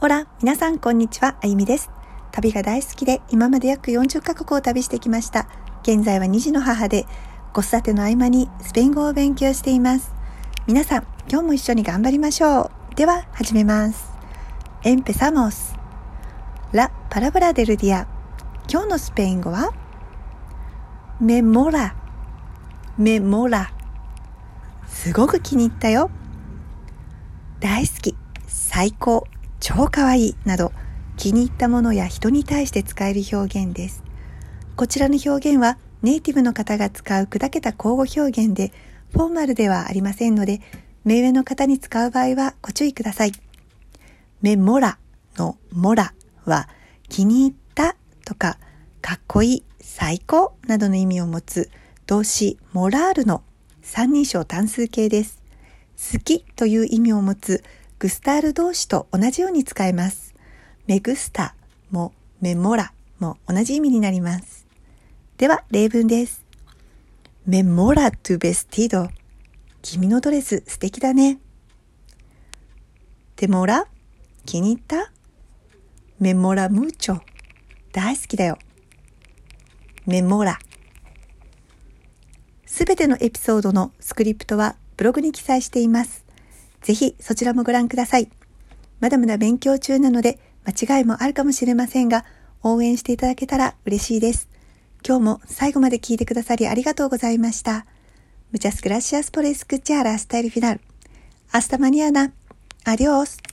ほら、皆さんこんにちは、あゆみです。旅が大好きで、今まで約40カ国を旅してきました。現在は2児の母で、子育ての合間にスペイン語を勉強しています。皆さん、今日も一緒に頑張りましょう。では、始めます。Empezamos. La palabra del día. 今日のスペイン語は、メモラ。メモラ。すごく気に入ったよ。大好き。最高。超かわいいなど気に入ったものや人に対して使える表現です。こちらの表現はネイティブの方が使う砕けた口語表現でフォーマルではありませんので目上の方に使う場合はご注意ください。メモラのモラは気に入ったとかかっこいい、最高などの意味を持つ動詞モラールの三人称単数形です。好きという意味を持つグスタール動詞と同じように使えます。メグスタもメモラも同じ意味になります。では、例文です。メモラトゥベスティド。君のドレス素敵だね。テモラ気に入った？メモラムーチョ。大好きだよ。メモラ。すべてのエピソードのスクリプトはブログに記載しています。ぜひそちらもご覧ください。まだまだ勉強中なので間違いもあるかもしれませんが、応援していただけたら嬉しいです。今日も最後まで聞いてくださりありがとうございました。Muchas gracias por escuchar hasta el final. Hasta mañana. Adiós.